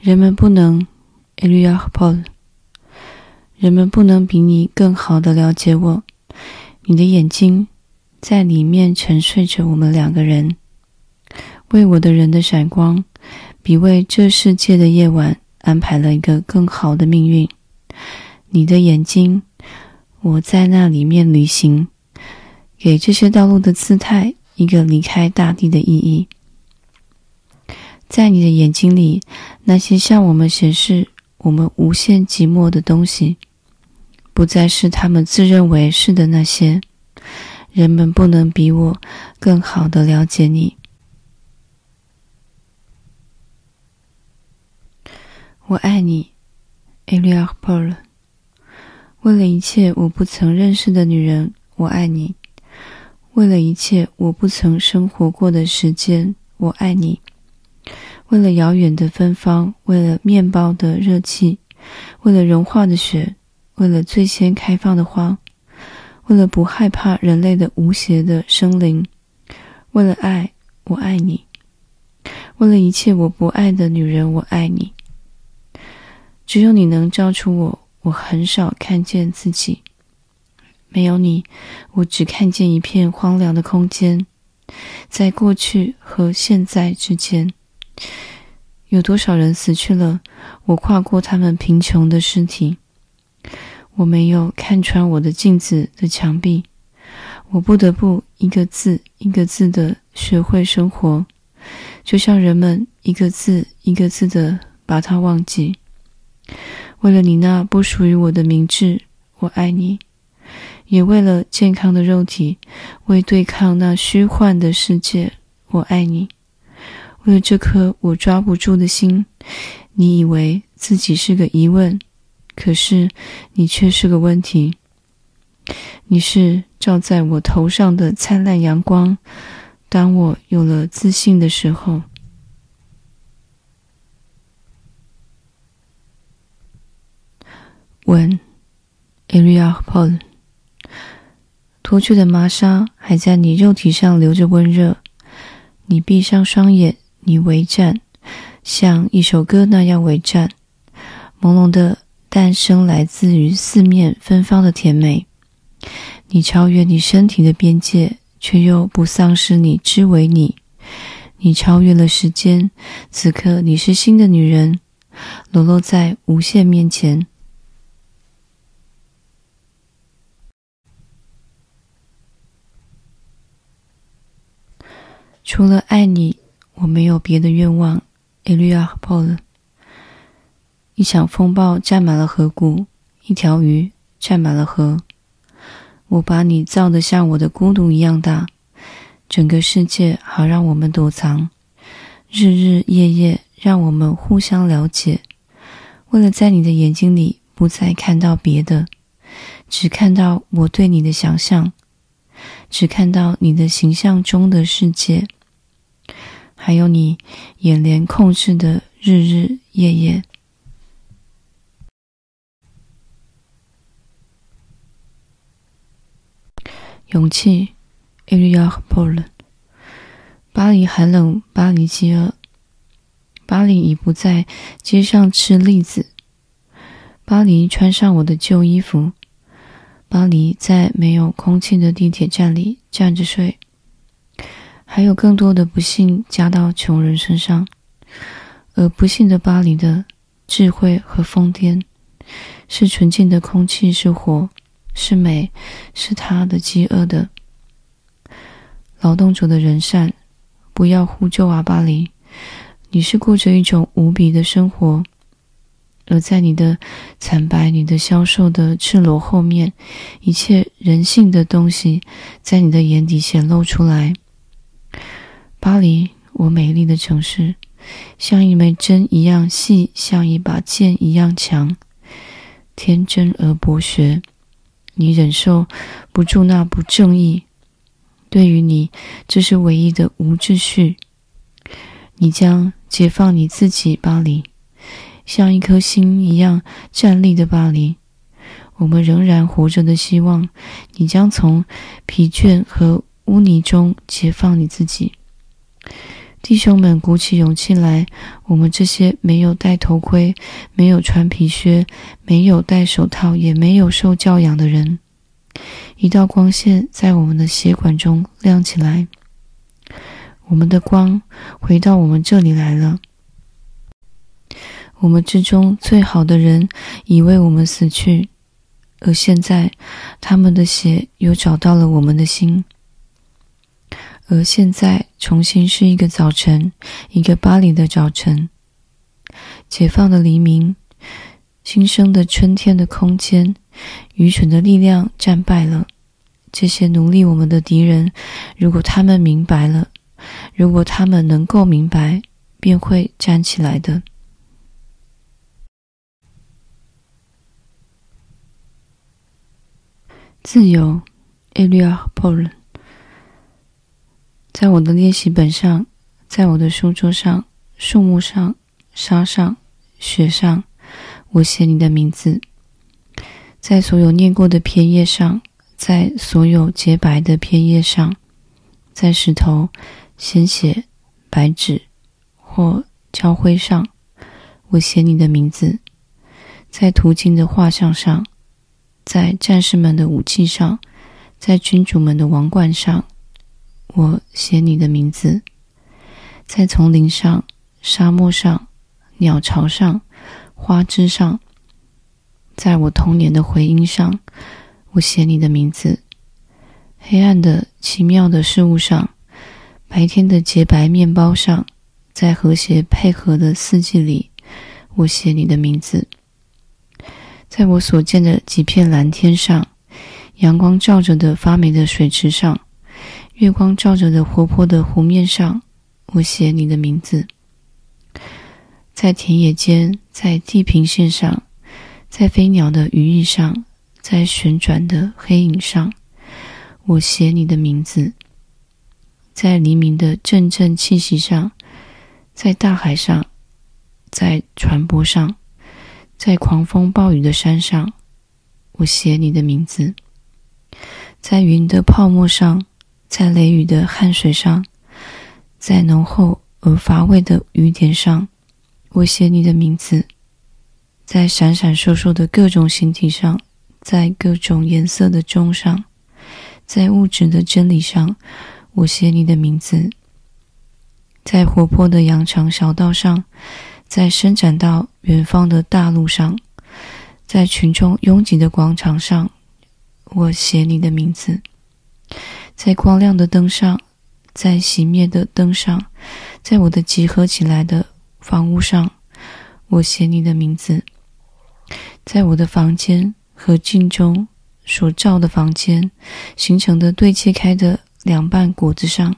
人们不能，Elia Paul，人们不能比你更好的了解我。你的眼睛在里面沉睡着我们两个人，为我的人的闪光，比为这世界的夜晚安排了一个更好的命运。你的眼睛，我在那里面旅行，给这些道路的姿态一个离开大地的意义。在你的眼睛里，那些向我们显示我们无限寂寞的东西，不再是他们自认为是的那些。人们不能比我更好的了解你。我爱你，Éluard Paul。为了一切我不曾认识的女人，我爱你；为了一切我不曾生活过的时间，我爱你。为了遥远的芬芳，为了面包的热气，为了融化的雪，为了最先开放的花，为了不害怕人类的无邪的生灵，为了爱，我爱你。为了一切我不爱的女人，我爱你。只有你能照出我，我很少看见自己。没有你，我只看见一片荒凉的空间，在过去和现在之间。有多少人死去了？我跨过他们贫穷的尸体。我没有看穿我的镜子的墙壁。我不得不一个字一个字的学会生活，就像人们一个字一个字的把它忘记。为了你那不属于我的明智，我爱你；也为了健康的肉体，为对抗那虚幻的世界，我爱你。为了这颗我抓不住的心，你以为自己是个疑问，可是你却是个问题。你是照在我头上的灿烂阳光，当我有了自信的时候。吻，Éluard Paul，脱去的麻纱还在你肉体上留着温热，你闭上双眼。你为战，像一首歌那样为战。朦胧的诞生来自于四面芬芳的甜美。你超越你身体的边界，却又不丧失你之为你。你超越了时间，此刻你是新的女人，裸露在无限面前。除了爱你。我没有别的愿望，Éluard Paul。一场风暴占满了河谷，一条鱼占满了河。我把你造得像我的孤独一样大，整个世界好让我们躲藏，日日夜夜让我们互相了解。为了在你的眼睛里不再看到别的，只看到我对你的想象，只看到你的形象中的世界。还有你眼帘控制的日日夜夜，勇气，Éluard Paul。巴黎寒冷，巴黎饥饿，巴黎已不在街上吃栗子。巴黎穿上我的旧衣服，巴黎在没有空气的地铁站里站着睡。还有更多的不幸加到穷人身上，而不幸的巴黎的智慧和疯癫，是纯净的空气，是火，是美，是他的饥饿的劳动者的人善。不要呼救啊，巴黎！你是过着一种无比的生活，而在你的惨白、你的消瘦的赤裸后面，一切人性的东西在你的眼底显露出来。巴黎，我美丽的城市，像一枚针一样细，像一把剑一样强，天真而博学。你忍受不住那不正义，对于你，这是唯一的无秩序。你将解放你自己，巴黎，像一颗心一样站立的巴黎。我们仍然活着的希望，你将从疲倦和污泥中解放你自己。弟兄们，鼓起勇气来！我们这些没有戴头盔、没有穿皮靴、没有戴手套、也没有受教养的人，一道光线在我们的血管中亮起来。我们的光回到我们这里来了。我们之中最好的人已为我们死去，而现在他们的血又找到了我们的心。而现在，重新是一个早晨，一个巴黎的早晨，解放的黎明，新生的春天的空间，愚蠢的力量战败了。这些奴隶我们的敌人，如果他们明白了，如果他们能够明白，便会站起来的。自由，Éluard Paul。在我的练习本上，在我的书桌上、树木上、沙上、雪上，我写你的名字。在所有念过的篇页上，在所有洁白的篇页上，在石头、鲜血、白纸或焦灰上，我写你的名字。在途经的画像上，在战士们的武器上，在君主们的王冠上。我写你的名字，在丛林上、沙漠上、鸟巢上、花枝上，在我童年的回音上，我写你的名字。黑暗的、奇妙的事物上，白天的洁白面包上，在和谐配合的四季里，我写你的名字。在我所见的几片蓝天上，阳光照着的发霉的水池上。月光照着的活泼的湖面上，我写你的名字。在田野间，在地平线上，在飞鸟的羽翼上，在旋转的黑影上，我写你的名字。在黎明的阵阵气息上，在大海上，在船舶上，在狂风暴雨的山上，我写你的名字。在云的泡沫上。在雷雨的汗水上，在浓厚而乏味的雨点上，我写你的名字；在闪闪烁烁的各种形体上，在各种颜色的钟上，在物质的真理上，我写你的名字；在活泼的羊肠小道上，在伸展到远方的大路上，在群众拥挤的广场上，我写你的名字。在光亮的灯上，在熄灭的灯上，在我的集合起来的房屋上，我写你的名字。在我的房间和镜中所照的房间形成的对切开的两瓣果子上，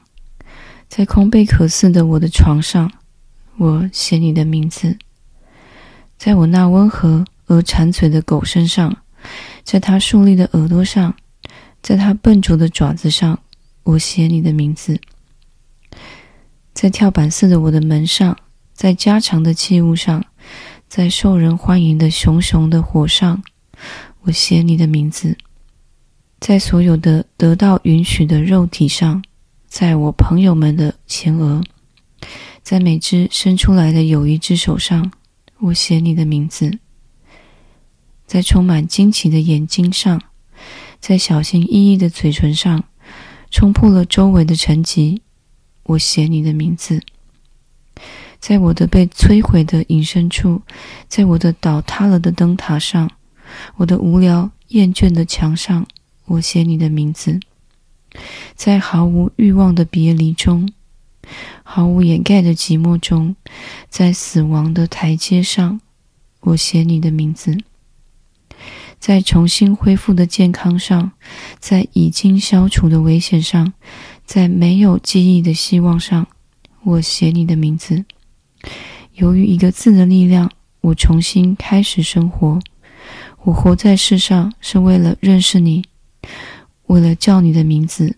在空贝壳似的我的床上，我写你的名字。在我那温和而馋嘴的狗身上，在它竖立的耳朵上。在他笨拙的爪子上，我写你的名字；在跳板似的我的门上，在家常的器物上，在受人欢迎的熊熊的火上，我写你的名字；在所有的得到允许的肉体上，在我朋友们的前额，在每只伸出来的有一只手上，我写你的名字；在充满惊奇的眼睛上。在小心翼翼的嘴唇上，冲破了周围的沉寂。我写你的名字，在我的被摧毁的隐身处，在我的倒塌了的灯塔上，我的无聊厌倦的墙上，我写你的名字。在毫无欲望的别离中，毫无掩盖的寂寞中，在死亡的台阶上，我写你的名字。在重新恢复的健康上，在已经消除的危险上，在没有记忆的希望上，我写你的名字。由于一个字的力量，我重新开始生活。我活在世上是为了认识你，为了叫你的名字，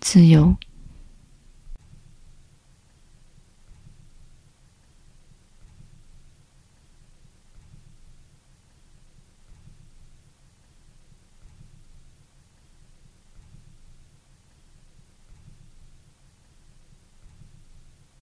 自由。